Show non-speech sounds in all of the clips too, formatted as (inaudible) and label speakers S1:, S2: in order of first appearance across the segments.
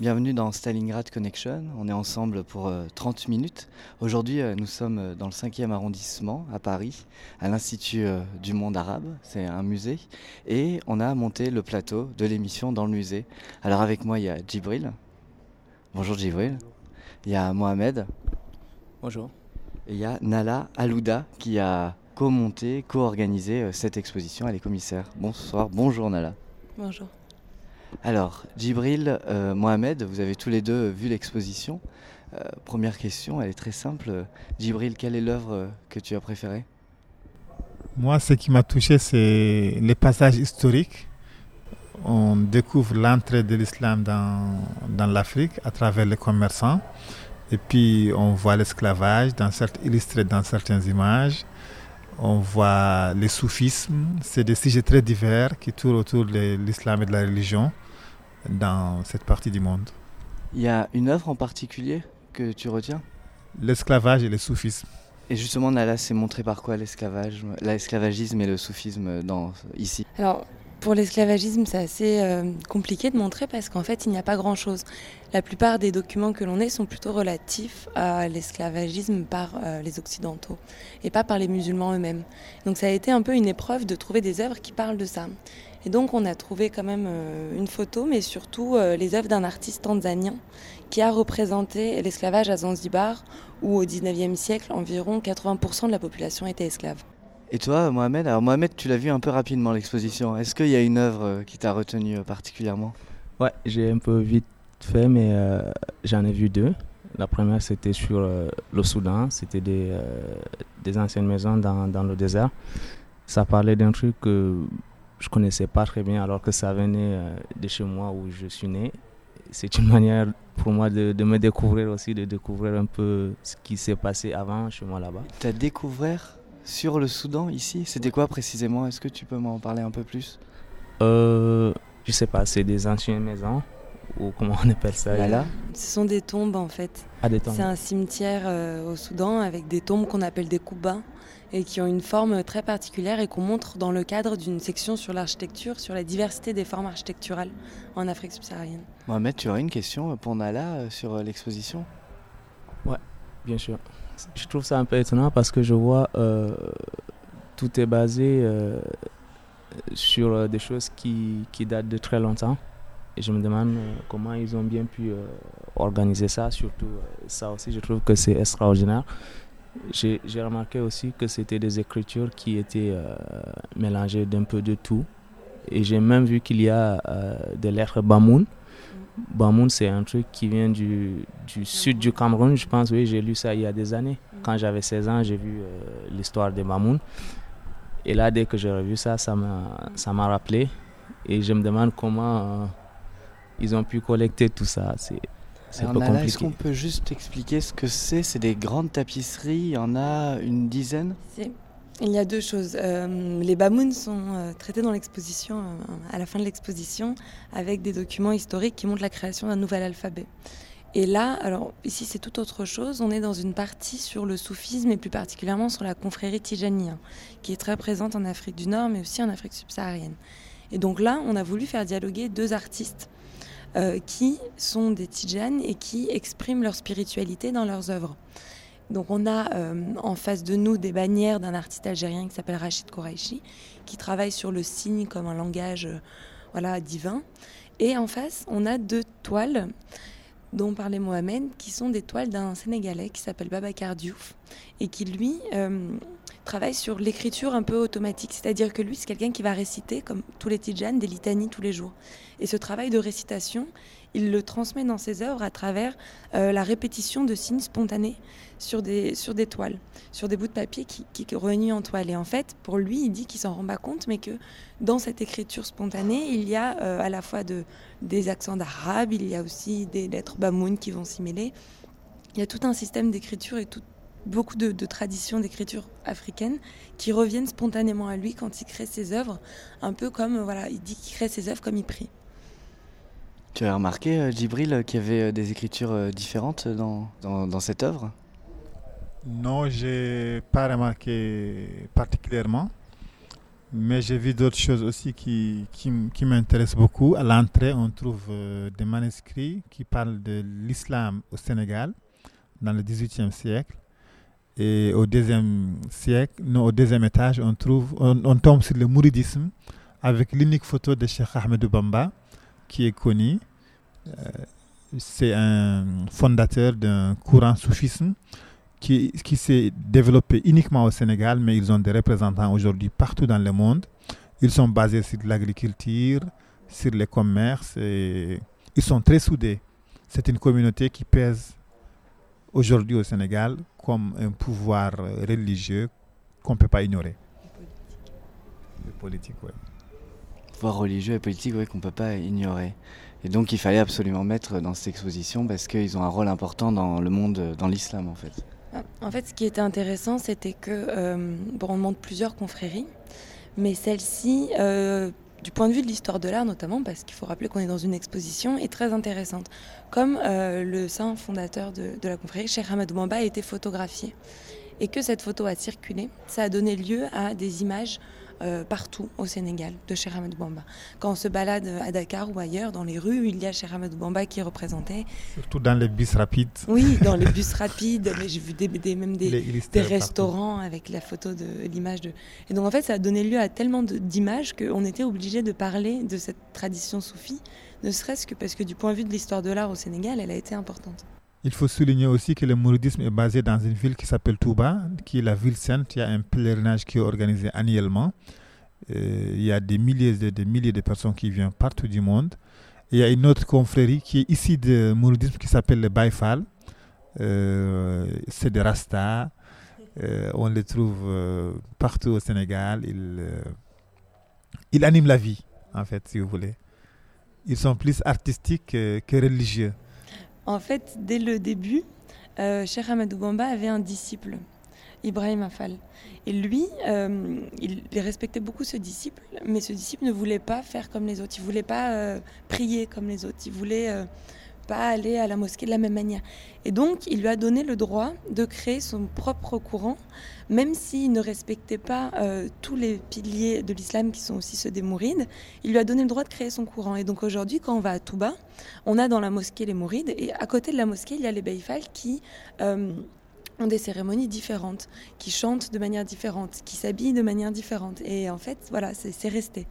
S1: Bienvenue dans Stalingrad Connection. On est ensemble pour euh, 30 minutes. Aujourd'hui, euh, nous sommes euh, dans le 5e arrondissement à Paris, à l'Institut euh, du monde arabe. C'est un musée. Et on a monté le plateau de l'émission dans le musée. Alors avec moi, il y a Djibril. Bonjour Djibril. Il y a Mohamed.
S2: Bonjour.
S1: Et il y a Nala Alouda qui a co-monté, co-organisé euh, cette exposition. Elle est commissaire. Bonsoir. Bonjour Nala.
S3: Bonjour.
S1: Alors, Djibril, euh, Mohamed, vous avez tous les deux vu l'exposition. Euh, première question, elle est très simple. Djibril, quelle est l'œuvre que tu as préférée?
S2: Moi, ce qui m'a touché, c'est les passages historiques. On découvre l'entrée de l'islam dans, l'Afrique à travers les commerçants. Et puis, on voit l'esclavage illustré dans certaines images. On voit le soufisme. C'est des sujets très divers qui tournent autour de l'islam et de la religion dans cette partie du monde.
S1: Il y a une œuvre en particulier que tu retiens?
S2: L'esclavage et le soufisme.
S1: Et justement, Nala s'est montré par quoi l'esclavage, l'esclavagisme et le soufisme dans, ici?
S3: Alors, pour l'esclavagisme, c'est assez euh, compliqué de montrer parce qu'en fait, il n'y a pas grand-chose. La plupart des documents que l'on ait sont plutôt relatifs à l'esclavagisme par euh, les Occidentaux et pas par les musulmans eux-mêmes. Donc ça a été un peu une épreuve de trouver des œuvres qui parlent de ça. Et donc on a trouvé quand même euh, une photo, mais surtout euh, les œuvres d'un artiste tanzanien qui a représenté l'esclavage à Zanzibar, où au 19e siècle, environ 80% de la population était esclave.
S1: Et toi, Mohamed Alors Mohamed, tu l'as vu un peu rapidement l'exposition. Est-ce qu'il y a une œuvre euh, qui t'a retenu euh, particulièrement?
S4: Ouais, j'ai un peu vite fait, mais euh, j'en ai vu deux. La première, c'était sur euh, le Soudan. C'était des, euh, des anciennes maisons dans, dans le désert. Ça parlait d'un truc que je connaissais pas très bien, alors que ça venait de chez moi où je suis né. C'est une manière pour moi de, de me découvrir aussi, de découvrir un peu ce qui s'est passé avant chez moi là-bas.
S1: T'as découvert? Sur le Soudan ici C'était quoi précisément? Est-ce que tu peux m'en parler un peu plus?
S4: Euh, je sais pas, c'est des anciennes maisons, ou comment on appelle ça?
S1: Nala
S3: Ce sont des tombes en fait.
S4: Ah, des tombes.
S3: C'est un cimetière euh, au Soudan avec des tombes qu'on appelle des koubas et qui ont une forme très particulière et qu'on montre dans le cadre d'une section sur l'architecture, sur la diversité des formes architecturales en Afrique subsaharienne.
S1: Mohamed, tu aurais une question pour Nala euh, sur euh, l'exposition?
S4: Bien sûr. Je trouve ça un peu étonnant parce que je vois euh, tout est basé euh, sur euh, des choses qui, qui datent de très longtemps. Et je me demande comment ils ont bien pu organiser ça. Surtout ça aussi, je trouve que c'est extraordinaire. J'ai remarqué aussi que c'était des écritures qui étaient mélangées d'un peu de tout. Et j'ai même vu qu'il y a des lettres Bamoun. Bamoun, c'est un truc qui vient du, du sud du Cameroun, je pense. Oui, j'ai lu ça il y a des années. Quand j'avais 16 ans, j'ai vu euh, l'histoire des Bamoun. Et là, dès que j'ai revu ça, ça m'a rappelé. Et je me demande comment ils ont pu collecter tout ça. C'est c'est un peu compliqué.
S1: Est-ce qu'on peut juste expliquer ce que c'est? C'est des grandes tapisseries, il y en a une dizaine?
S3: Il y a deux choses. Euh, les bamouns sont euh, traités dans l'exposition, euh, à la fin de l'exposition, avec des documents historiques qui montrent la création d'un nouvel alphabet. Et là, alors ici c'est tout autre chose. On est dans une partie sur le soufisme et plus particulièrement sur la confrérie tijania, qui est très présente en Afrique du Nord, mais aussi en Afrique subsaharienne. Et donc là, on a voulu faire dialoguer deux artistes qui sont des tijanes et qui expriment leur spiritualité dans leurs œuvres. Donc on a euh, en face de nous des bannières d'un artiste algérien qui s'appelle Rachid Kouraichi, qui travaille sur le signe comme un langage euh, voilà, divin. Et en face, on a deux toiles dont parlait Mohamed, qui sont des toiles d'un Sénégalais qui s'appelle Babacar Diouf et qui, lui, travaille sur l'écriture un peu automatique. C'est-à-dire que lui, c'est quelqu'un qui va réciter, comme tous les Tijanes, des litanies tous les jours. Et ce travail de récitation, il le transmet dans ses œuvres à travers euh, la répétition de signes spontanés sur des, sur des toiles, sur des bouts de papier qui, qui en toile. Et en fait, pour lui, il dit qu'il s'en rend pas compte, mais que dans cette écriture spontanée, il y a euh, à la fois de, des accents d'arabe, il y a aussi des lettres bamoun qui vont s'y mêler. Il y a tout un système d'écriture et tout, beaucoup de, traditions d'écriture africaine qui reviennent spontanément à lui quand il crée ses œuvres, un peu comme, voilà, il dit qu'il crée ses œuvres comme il prie.
S1: Tu as remarqué, euh, Djibril, qu'il y avait euh, des écritures euh, différentes dans, dans, cette œuvre?
S2: Non, j'ai pas remarqué particulièrement, mais j'ai vu d'autres choses aussi qui, qui, qui m'intéressent beaucoup. À l'entrée, on trouve des manuscrits qui parlent de l'islam au Sénégal dans le XVIIIe siècle. Et au deuxième siècle, non, au deuxième étage, on, trouve, on, tombe sur le mouridisme avec l'unique photo de Cheikh Ahmed Bamba qui est connu. Euh, c'est un fondateur d'un courant soufisme qui, qui s'est développé uniquement au Sénégal, mais ils ont des représentants aujourd'hui partout dans le monde. Ils sont basés sur l'agriculture, sur les commerces et ils sont très soudés. C'est une communauté qui pèse aujourd'hui au Sénégal comme un pouvoir religieux qu'on ne peut pas ignorer.
S1: Le politique, oui. Religieux et politique, oui, qu'on ne peut pas ignorer. Et donc il fallait absolument mettre dans cette exposition parce qu'ils ont un rôle important dans le monde, dans l'islam en fait.
S3: Ah, en fait, ce qui était intéressant, c'était que, euh, bon, on montre plusieurs confréries, mais celle-ci, euh, du point de vue de l'histoire de l'art notamment, parce qu'il faut rappeler qu'on est dans une exposition, est très intéressante. Comme euh, le saint fondateur de, la confrérie, Cheikh Hamadou Bamba, a été photographié. Et que cette photo a circulé, ça a donné lieu à des images euh, partout au Sénégal de Cheikh Hamadou Bamba. Quand on se balade à Dakar ou ailleurs, dans les rues, il y a Cheikh Hamadou Bamba qui est représenté.
S2: Surtout dans les bus rapides.
S3: Oui, dans les (laughs) bus rapides, mais j'ai vu des, même des, des restaurants avec la photo de l'image de. Et donc en fait, ça a donné lieu à tellement d'images qu'on était obligé de parler de cette tradition soufie, ne serait-ce que parce que du point de vue de l'histoire de l'art au Sénégal, elle a été importante.
S2: Il faut souligner aussi que le mouridisme est basé dans une ville qui s'appelle Touba, qui est la ville sainte. Il y a un pèlerinage qui est organisé annuellement. Euh, il y a des milliers et des milliers de personnes qui viennent partout du monde. il y a une autre confrérie qui est ici de mouridisme qui s'appelle le Baïfal. Euh, c'est des Rastas. Euh, on les trouve partout au Sénégal. Ils animent la vie, en fait, si vous voulez. Ils sont plus artistiques que religieux.
S3: En fait, dès le début, euh, Cheikh Ahmadou Bamba avait un disciple, Ibrahim Afal. Et lui, euh, il respectait beaucoup ce disciple, mais ce disciple ne voulait pas faire comme les autres. Il voulait pas euh, prier comme les autres. Il voulait pas aller à la mosquée de la même manière. Et donc, il lui a donné le droit de créer son propre courant, même s'il ne respectait pas euh, tous les piliers de l'islam qui sont aussi ceux des mourides. Il lui a donné le droit de créer son courant. Et donc aujourd'hui, quand on va à Touba, on a dans la mosquée les mourides, et à côté de la mosquée, il y a les Beifal qui euh, ont des cérémonies différentes, qui chantent de manière différente, qui s'habillent de manière différente. Et en fait, voilà, c'est resté.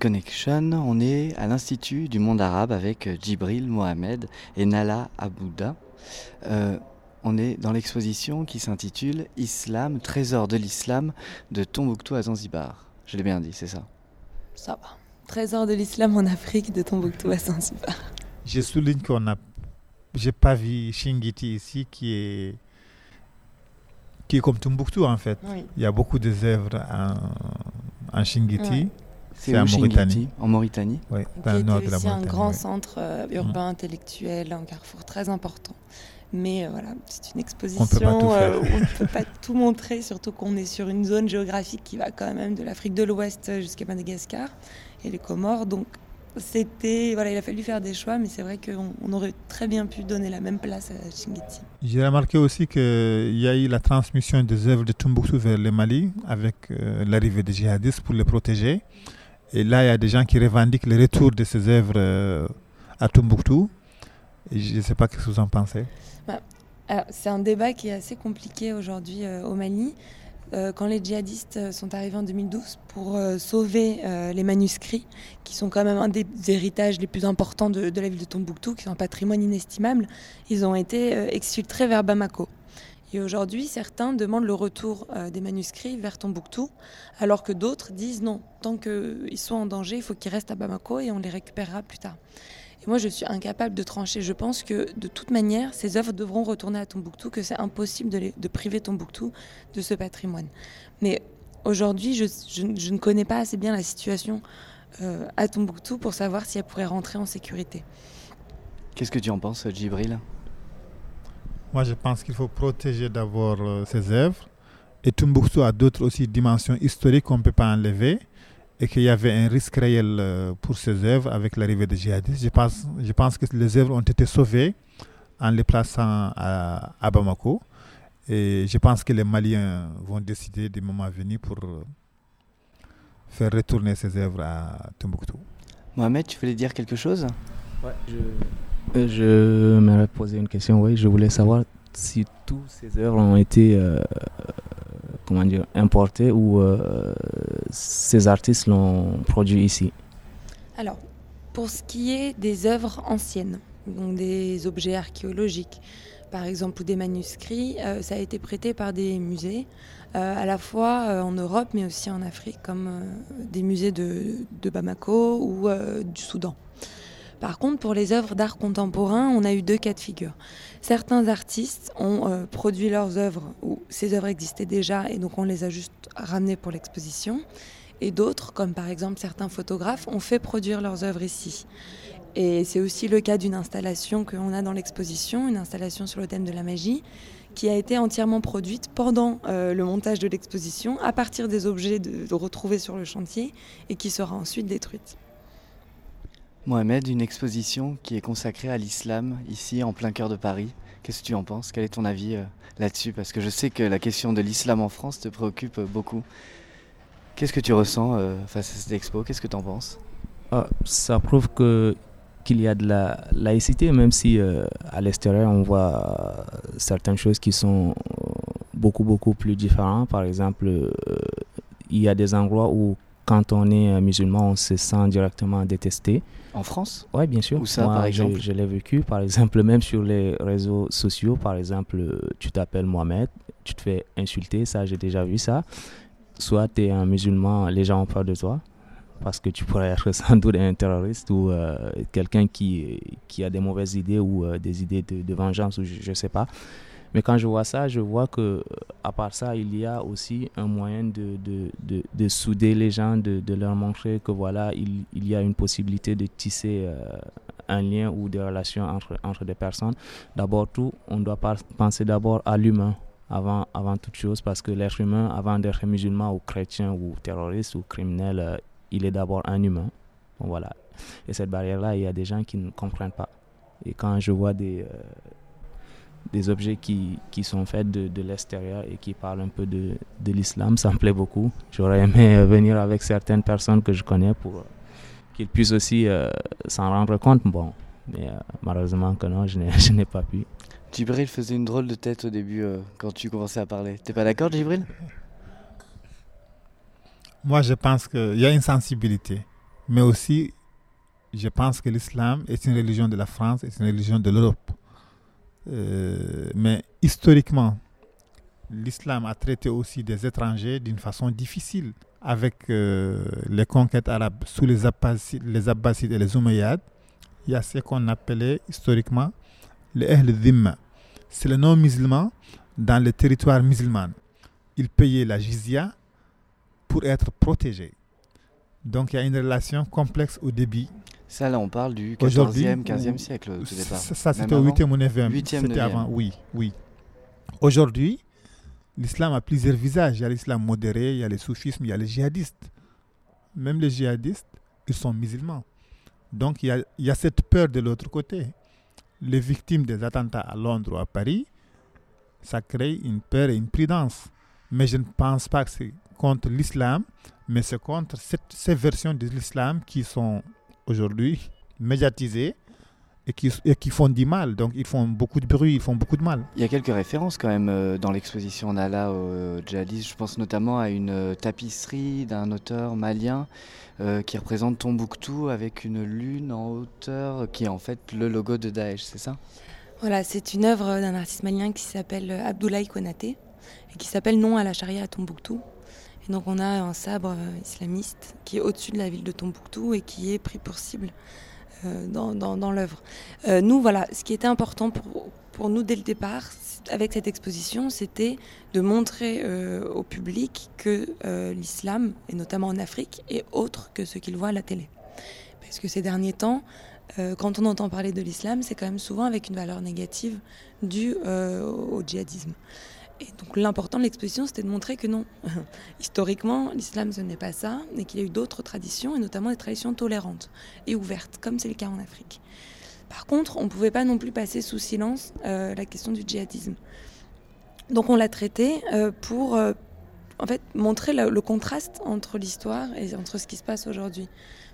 S1: Connection, on est à l'Institut du monde arabe avec euh, Djibril Mohamed et Nala Abouda. Euh, on est dans l'exposition qui s'intitule Islam, trésor de l'islam de Tombouctou à Zanzibar. Je l'ai bien dit, c'est ça?
S3: Ça va. Trésor de l'islam en Afrique de Tombouctou à Zanzibar.
S2: Je souligne qu'on a. J'ai pas vu Shingiti ici qui est qui est comme Tombouctou en fait.
S3: Oui.
S2: Il y a beaucoup de œuvres en, en Shingiti.
S1: C'est
S2: en Mauritanie.
S1: En Mauritanie
S2: Oui, dans le nord de
S3: était
S2: la
S3: aussi un grand
S2: ouais.
S3: centre euh, urbain intellectuel, un carrefour très important. Mais euh, voilà, c'est une exposition
S2: faire.
S3: euh, où on ne peut pas tout montrer, surtout qu'on est sur une zone géographique qui va quand même de l'Afrique de l'Ouest jusqu'à Madagascar et les Comores. Donc c'était voilà, il a fallu faire des choix, mais c'est vrai qu'on on aurait très bien pu donner la même place à Shingiti.
S2: J'ai remarqué aussi qu'il y a eu la transmission des œuvres de Tombouctou vers le Mali avec euh, l'arrivée des djihadistes pour les protéger. Et là, il y a des gens qui revendiquent le retour de ces œuvres euh, à Tombouctou. Je ne sais pas ce que vous en pensez.
S3: Alors, c'est un débat qui est assez compliqué aujourd'hui euh, au Mali. Euh, quand les djihadistes sont arrivés en 2012 pour sauver les manuscrits, qui sont quand même un des héritages les plus importants de, de la ville de Tombouctou, qui sont un patrimoine inestimable, ils ont été exfiltrés vers Bamako. Et aujourd'hui, certains demandent le retour euh, des manuscrits vers Tombouctou, alors que d'autres disent non, tant qu'ils sont en danger, il faut qu'ils restent à Bamako et on les récupérera plus tard. Et moi, je suis incapable de trancher. Je pense que de toute manière, ces œuvres devront retourner à Tombouctou, que c'est impossible de, priver Tombouctou de ce patrimoine. Mais aujourd'hui, je ne connais pas assez bien la situation euh, à Tombouctou pour savoir si elle pourrait rentrer en sécurité.
S1: Qu'est-ce que tu en penses, Djibril?
S2: Moi, je pense qu'il faut protéger d'abord euh, ces œuvres. Et Tombouctou a d'autres aussi dimensions historiques qu'on ne peut pas enlever. Et qu'il y avait un risque réel euh, pour ces œuvres avec l'arrivée des djihadistes. Je pense, je pense que les œuvres ont été sauvées en les plaçant à, à Bamako. Et je pense que les Maliens vont décider des moments à venir pour euh, faire retourner ces œuvres à Tombouctou.
S1: Mohamed, tu voulais dire quelque chose?
S4: Je, euh, je m'aurais posé une question, oui. Je voulais savoir si toutes ces œuvres ont été euh, comment dire, importées ou euh, ces artistes l'ont produit ici.
S3: Alors, pour ce qui est des œuvres anciennes, donc des objets archéologiques, par exemple, ou des manuscrits, euh, ça a été prêté par des musées, euh, à la fois euh, en Europe, mais aussi en Afrique, comme euh, des musées de, Bamako ou euh, du Soudan. Par contre, pour les œuvres d'art contemporain, on a eu deux cas de figure. Certains artistes ont euh, produit leurs œuvres, ou ces œuvres existaient déjà, et donc on les a juste ramenées pour l'exposition. Et d'autres, comme par exemple certains photographes, ont fait produire leurs œuvres ici. Et c'est aussi le cas d'une installation qu'on a dans l'exposition, une installation sur le thème de la magie, qui a été entièrement produite pendant euh, le montage de l'exposition, à partir des objets retrouvés sur le chantier, et qui sera ensuite détruite.
S1: Mohamed, une exposition qui est consacrée à l'islam ici en plein cœur de Paris. Qu'est-ce que tu en penses? Quel est ton avis euh, là-dessus? Parce que je sais que la question de l'islam en France te préoccupe euh, beaucoup. Qu'est-ce que tu ressens euh, face à cette expo? Qu'est-ce que tu en penses?
S4: Ah, ça prouve que qu'il y a de la laïcité, même si à l'extérieur on voit certaines choses qui sont beaucoup beaucoup plus différentes. Par exemple, il y a des endroits où quand on est euh, musulman, on se sent directement détesté.
S1: En France?
S4: Oui, bien sûr.
S1: Où ça,
S4: Moi,
S1: par exemple?
S4: Je, l'ai vécu, par exemple, (laughs) même sur les réseaux sociaux. Par exemple, euh, tu t'appelles Mohamed, tu te fais insulter, ça, j'ai déjà vu ça. Soit tu es un musulman, les gens ont peur de toi, parce que tu pourrais être (laughs) sans doute un terroriste ou euh, quelqu'un qui, qui a des mauvaises idées ou euh, des idées de, de vengeance, ou je ne sais pas. Mais quand je vois ça, je vois que euh, à part ça, il y a aussi un moyen de, de, de, de souder les gens, de, de leur montrer que voilà, il, il y a une possibilité de tisser euh, un lien ou des relations entre, entre des personnes. D'abord tout, on doit penser d'abord à l'humain avant, avant toute chose parce que l'être humain, avant d'être musulman ou chrétien ou terroriste ou criminel, euh, il est d'abord un humain. Voilà. Et cette barrière-là, il y a des gens qui ne comprennent pas. Et quand je vois des, des objets qui, qui sont faits de, de l'extérieur et qui parlent un peu de, de l'islam, ça me plaît beaucoup. J'aurais aimé euh, venir avec certaines personnes que je connais pour euh, qu'ils puissent aussi euh, s'en rendre compte. Bon, mais euh, malheureusement que non, je n'ai (laughs) je n'ai pas pu.
S1: Djibril faisait une drôle de tête au début euh, quand tu commençais à parler. T'es pas d'accord, Djibril?
S2: Moi, je pense qu'il y a une sensibilité. Mais aussi, je pense que l'islam est une religion de la France, est une religion de l'Europe. Euh, mais historiquement, l'islam a traité aussi des étrangers d'une façon difficile avec euh, les conquêtes arabes sous les Abbasides, et les Umayyads. Il y a ce qu'on appelait historiquement les Ahl Dhimma. C'est le nom musulman dans les territoires musulmans. Ils payaient la jizya pour être protégés. Donc il y a une relation complexe au début.
S1: Ça, là, on parle du 14e, 15e siècle au départ.
S2: Ça, c'était au 8e ou 9e. C'était avant, oui, oui. Aujourd'hui, l'islam a plusieurs visages. Il y a l'islam modéré, il y a le soufisme, il y a les djihadistes. Même les djihadistes, ils sont musulmans. Donc il y a, il y a cette peur de l'autre côté. Les victimes des attentats à Londres ou à Paris, ça crée une peur et une prudence. Mais je ne pense pas que c'est contre l'islam, mais c'est contre cette, ces versions de l'islam qui sont aujourd'hui médiatisées et qui, et qui, font du mal. Donc ils font beaucoup de bruit, ils font beaucoup de mal.
S1: Il y a quelques références quand même euh, dans l'exposition Nala au djihadisme. Je pense notamment à une euh, tapisserie d'un auteur malien euh, qui représente Tombouctou avec une lune en hauteur qui est en fait le logo de Daesh, c'est ça?
S3: Voilà, c'est une œuvre d'un artiste malien qui s'appelle Abdoulaye Konaté et qui s'appelle Non à la charia à Tombouctou. Donc on a un sabre islamiste qui est au-dessus de la ville de Tombouctou et qui est pris pour cible euh, dans, l'œuvre. Euh, nous, voilà, ce qui était important pour, nous dès le départ, avec cette exposition, c'était de montrer euh, au public que euh, l'islam, et notamment en Afrique, est autre que ce qu'il voit à la télé. Parce que ces derniers temps, euh, quand on entend parler de l'islam, c'est quand même souvent avec une valeur négative due euh, au djihadisme. Et donc l'important de l'exposition, c'était de montrer que non, (laughs) historiquement, l'islam, ce n'est pas ça, et qu'il y a eu d'autres traditions, et notamment des traditions tolérantes et ouvertes, comme c'est le cas en Afrique. Par contre, on ne pouvait pas non plus passer sous silence euh, la question du djihadisme. Donc on l'a traité euh, pour euh, en fait, montrer le, le contraste entre l'histoire et entre ce qui se passe aujourd'hui.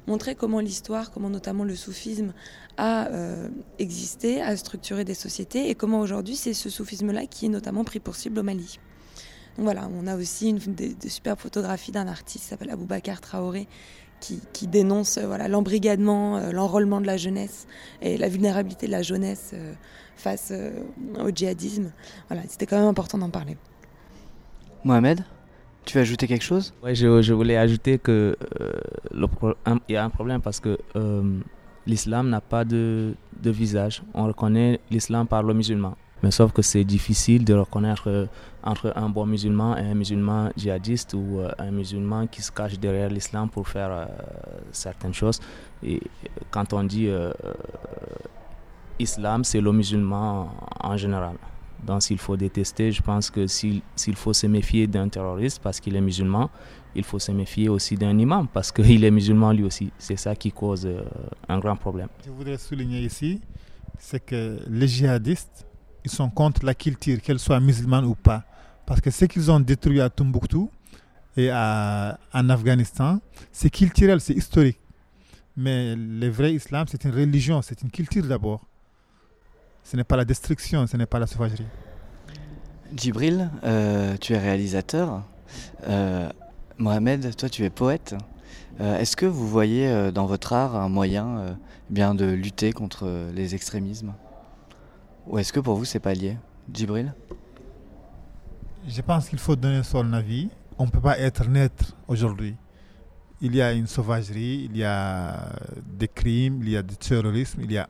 S3: Montrer comment l'histoire, comment notamment le soufisme a euh, existé, a structuré des sociétés et comment aujourd'hui c'est ce soufisme-là qui est notamment pris pour cible au Mali. Donc voilà, on a aussi des, superbes photographies d'un artiste qui s'appelle Aboubacar Traoré qui, qui, dénonce euh, l'embrigadement, euh, l'enrôlement de la jeunesse et la vulnérabilité de la jeunesse face au djihadisme. Voilà, c'était quand même important d'en parler.
S1: Mohamed? Tu veux ajouter quelque chose?
S4: Oui, je, voulais ajouter que euh, il y a un problème parce que euh, l'islam n'a pas de, visage. On reconnaît l'islam par le musulman. Mais sauf que c'est difficile de reconnaître euh, entre un bon musulman et un musulman djihadiste ou un musulman qui se cache derrière l'islam pour faire certaines choses. Et quand on dit islam, c'est le musulman en général. Donc s'il faut détester, je pense que s'il faut se méfier d'un terroriste parce qu'il est musulman, il faut se méfier aussi d'un imam parce qu'il (laughs) est musulman lui aussi. C'est ça qui cause euh, un grand problème.
S2: Je voudrais souligner ici, c'est que les djihadistes, ils sont contre la culture, qu'elle soit musulmane ou pas. Parce que ce qu'ils ont détruit à Tombouctou et en Afghanistan, c'est culturel, c'est historique. Mais le vrai islam, c'est une religion, c'est une culture d'abord. Ce n'est pas la destruction, ce n'est pas la sauvagerie.
S1: Djibril, euh, tu es réalisateur. Euh, Mohamed, toi tu es poète. Euh, Est-ce que vous voyez dans votre art un moyen euh, bien de lutter contre les extrémismes? Ou est-ce que pour vous c'est pas lié? Djibril?
S2: Je pense qu'il faut donner son avis. On ne peut pas être neutre aujourd'hui. Il y a une sauvagerie, il y a des crimes, il y a du terrorisme, il y a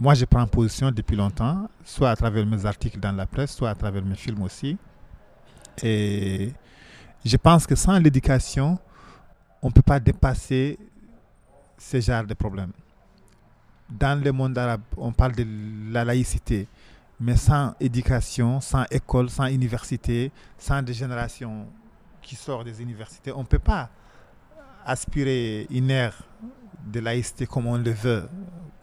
S2: moi, je prends position depuis longtemps, soit à travers mes articles dans la presse, soit à travers mes films aussi. Et je pense que sans l'éducation, on ne peut pas dépasser ce genre de problèmes. Dans le monde arabe, on parle de la laïcité, mais sans éducation, sans école, sans université, sans des générations qui sortent des universités, on ne peut pas aspirer une ère de laïcité comme on le veut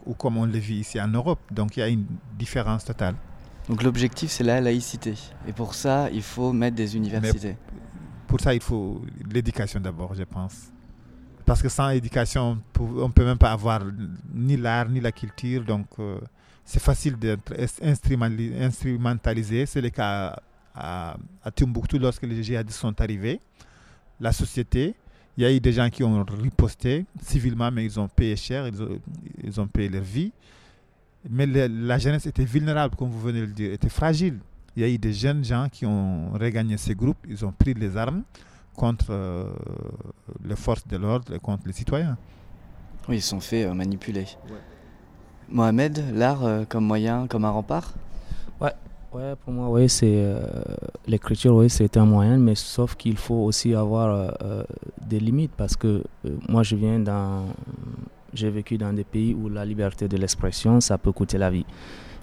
S2: ou comme on le vit ici en Europe. Donc il y a une différence totale.
S1: Donc l'objectif c'est la laïcité. Et pour ça, il faut mettre des universités.
S2: Mais pour ça, il faut l'éducation d'abord, je pense. Parce que sans éducation, on ne peut même pas avoir ni l'art, ni la culture. Donc euh, c'est facile d'être instrumentalisé. C'est le cas à, à, à Timbuktu lorsque les djihadistes sont arrivés. La société, Il y a eu des gens qui ont riposté civilement, mais ils ont payé cher, ils ont, ils ont payé leur vie. Mais le- la jeunesse était vulnérable, comme vous venez de le dire, était fragile. Il y a eu des jeunes gens qui ont regagné ces groupes, ils ont pris les armes contre euh, les forces de l'ordre et contre les citoyens.
S1: Oui, ils se sont fait euh, manipuler. Mohamed, l'art euh, comme moyen, comme un rempart?
S4: Ouais, pour moi, oui, c'est euh, l'écriture, oui, c'est un moyen, mais sauf qu'il faut aussi avoir euh, euh, des limites parce que euh, moi, je viens d'un, j'ai vécu dans des pays où la liberté de l'expression, ça peut coûter la vie.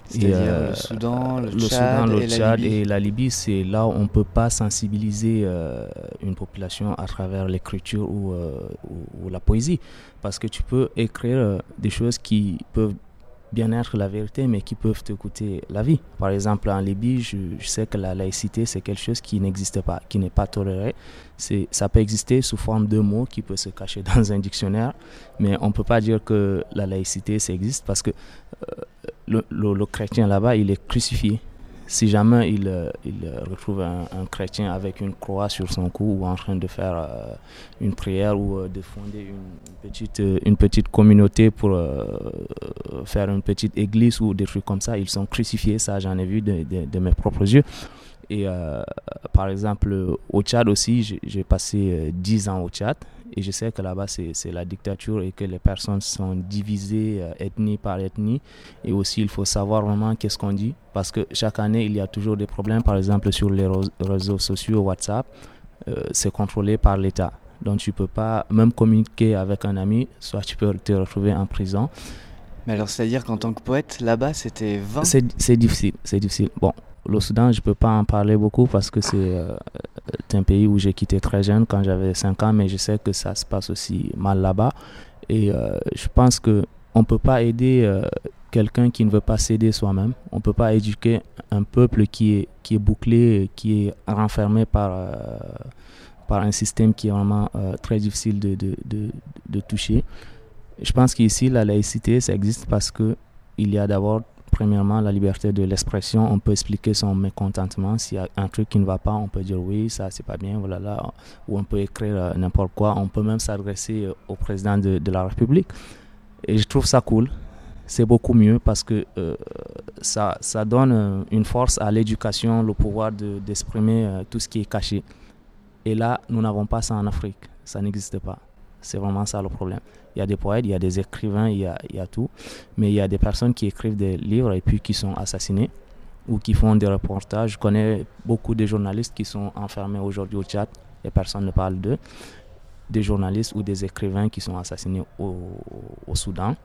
S1: C'est-à-dire le Soudan, le,
S4: le
S1: Tchad,
S4: Soudan, le
S1: et la
S4: Tchad
S1: Libye.
S4: et la Libye, c'est là où on ne peut pas sensibiliser une population à travers l'écriture ou, ou, ou la poésie. Parce que tu peux écrire des choses qui peuvent bien être la vérité, mais qui peuvent te coûter la vie. Par exemple, en Libye, je, sais que la laïcité, c'est quelque chose qui n'existe pas, qui n'est pas toléré. Ça peut exister sous forme de mots qui peut se cacher (laughs) dans un dictionnaire, mais on ne peut pas dire que la laïcité, ça existe parce que euh, le, le- le chrétien là-bas, il est crucifié. Si jamais il, euh, il euh, retrouve un, chrétien avec une croix sur son cou ou en train de faire euh, une prière ou de fonder une petite, une petite communauté pour faire une petite église ou des trucs comme ça, ils sont crucifiés. Ça, j'en ai vu de, de- mes propres yeux. Et par exemple, au Tchad aussi, j'ai- passé euh, 10 ans au Tchad. Et je sais que là-bas, c'est la dictature et que les personnes sont divisées euh, ethnie par ethnie. Et aussi, il faut savoir vraiment qu'est-ce qu'on dit. Parce que chaque année, il y a toujours des problèmes. Par exemple, sur les réseaux sociaux, WhatsApp, euh, c'est contrôlé par l'État. Donc, tu peux pas même communiquer avec un ami, soit tu peux te retrouver en prison.
S1: Mais alors, c'est-à-dire qu'en tant que poète, là-bas, c'était 20
S4: C'est c'est difficile, c'est difficile. Bon, le Soudan, je peux pas en parler beaucoup parce que c'est euh, un pays où j'ai quitté très jeune quand j'avais 5 ans, mais je sais que ça se passe aussi mal là-bas. Et euh, je pense que on peut pas aider euh, quelqu'un qui ne veut pas s'aider soi-même. On peut pas éduquer un peuple qui est, qui est bouclé, qui est renfermé par, par un système qui est vraiment très difficile de, de, de, de toucher. Je pense qu'ici, la laïcité, ça existe parce que il y a d'abord, premièrement, la liberté de l'expression. On peut expliquer son mécontentement. S'il y a un truc qui ne va pas, on peut dire oui, ça, c'est pas bien, voilà, là. Ou on peut écrire euh, n'importe quoi. On peut même s'adresser euh, au président de, de la République. Et je trouve ça cool. C'est beaucoup mieux parce que euh, ça, ça donne une force à l'éducation, le pouvoir de- d'exprimer euh, tout ce qui est caché. Et là, nous n'avons pas ça en Afrique. Ça n'existe pas. C'est vraiment ça le problème. Il y a des poètes, il y a des écrivains, il y a, il y a tout. Mais il y a des personnes qui écrivent des livres et puis qui sont assassinées ou qui font des reportages. Je connais beaucoup de journalistes qui sont enfermés aujourd'hui au Tchad et personne ne parle d'eux. Des journalistes ou des écrivains qui sont assassinés au, au Soudan.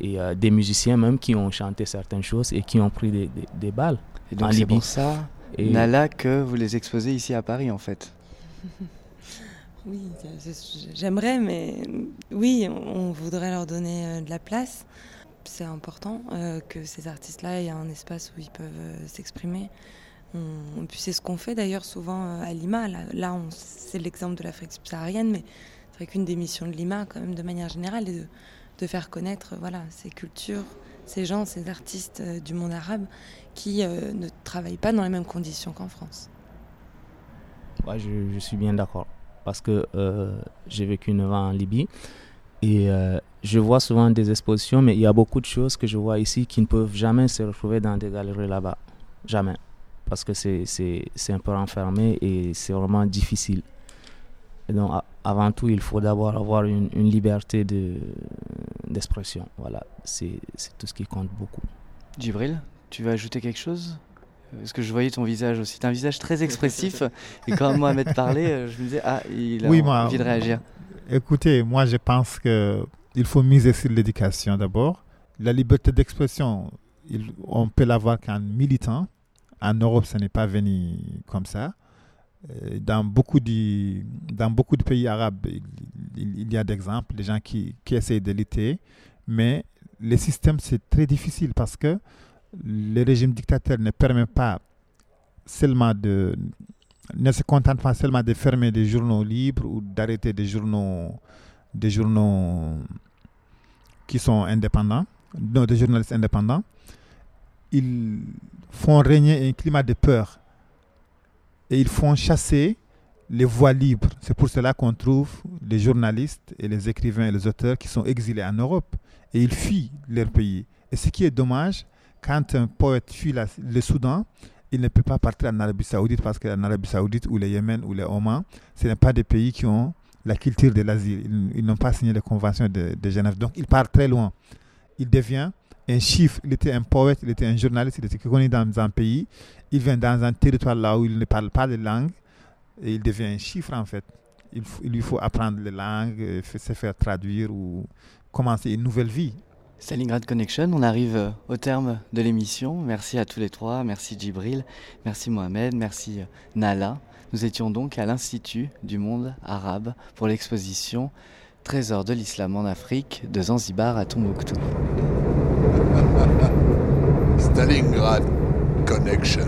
S4: Et euh, des musiciens même qui ont chanté certaines choses et qui ont pris des, des- des balles.
S1: Et donc,
S4: en
S1: c'est
S4: Libye.
S1: pour ça,
S4: Et
S1: Nala, que vous les exposez ici à Paris, en fait. (laughs)
S3: Oui, j'aimerais, mais oui, on voudrait leur donner euh, de la place. C'est important euh, que ces artistes-là aient un espace où ils peuvent euh, s'exprimer. Puis c'est ce qu'on fait d'ailleurs souvent à Lima. Là, c'est l'exemple de l'Afrique subsaharienne, mais c'est vrai qu'une des missions de Lima, quand même, de manière générale, est de, faire connaître ces cultures, ces gens, ces artistes du monde arabe qui ne travaillent pas dans les mêmes conditions qu'en France.
S4: Je suis bien d'accord. Parce que euh, j'ai vécu 9 ans en Libye et euh, je vois souvent des expositions, mais il y a beaucoup de choses que je vois ici qui ne peuvent jamais se retrouver dans des galeries là-bas. Jamais. Parce que c'est- un peu renfermé et c'est vraiment difficile. Et donc, avant tout, il faut d'abord avoir une, liberté de- d'expression. voilà, c'est c'est tout ce qui compte beaucoup.
S1: Djibril, tu veux ajouter quelque chose? Parce que je voyais ton visage aussi. T'as un visage très expressif. et quand Mohamed parlait, euh, je me disais, ah, il a
S2: Oui, moi-
S1: envie de réagir.
S2: Écoutez, moi je pense que il faut miser sur l'éducation d'abord. La liberté d'expression, on peut l'avoir qu'en militant. En Europe, ce n'est pas venu comme ça. Euh, Dans beaucoup de, dans beaucoup de pays arabes, il, il- il y a d'exemples, des gens qui, qui essayent de lutter, mais le système, c'est très difficile parce que le régime dictateur ne permet pas seulement de ne se contente pas seulement de fermer des journaux libres ou d'arrêter des journaux, des journaux qui sont indépendants, non, des journalistes indépendants. Ils font régner un climat de peur et ils font chasser les voix libres. C'est pour cela qu'on trouve les journalistes et les écrivains et les auteurs qui sont exilés en Europe et ils fuient leur pays. Et ce qui est dommage, quand un poète fuit le Soudan, il ne peut pas partir en Arabie Saoudite parce qu'en Arabie Saoudite ou le Yémen ou le Oman, ce n'est pas des pays qui ont la culture de l'asile. Ils, n'ont pas signé les conventions de, Genève. Donc il part très loin. Il devient un chiffre. Il était un poète, il était un journaliste, il était connu dans un pays. Il vient dans un territoire là où il ne parle pas de langue et il devient un chiffre en fait. Il, il lui faut apprendre les langues, euh, se faire traduire ou commencer une nouvelle vie.
S1: Stalingrad Connection, on arrive euh, au terme de l'émission. Merci à tous les trois, merci Djibril, merci Mohamed, merci euh, Nala. Nous étions donc à l'Institut du monde arabe pour l'exposition Trésor de l'islam en Afrique de Zanzibar à Tombouctou. (laughs)
S5: Stalingrad Connection.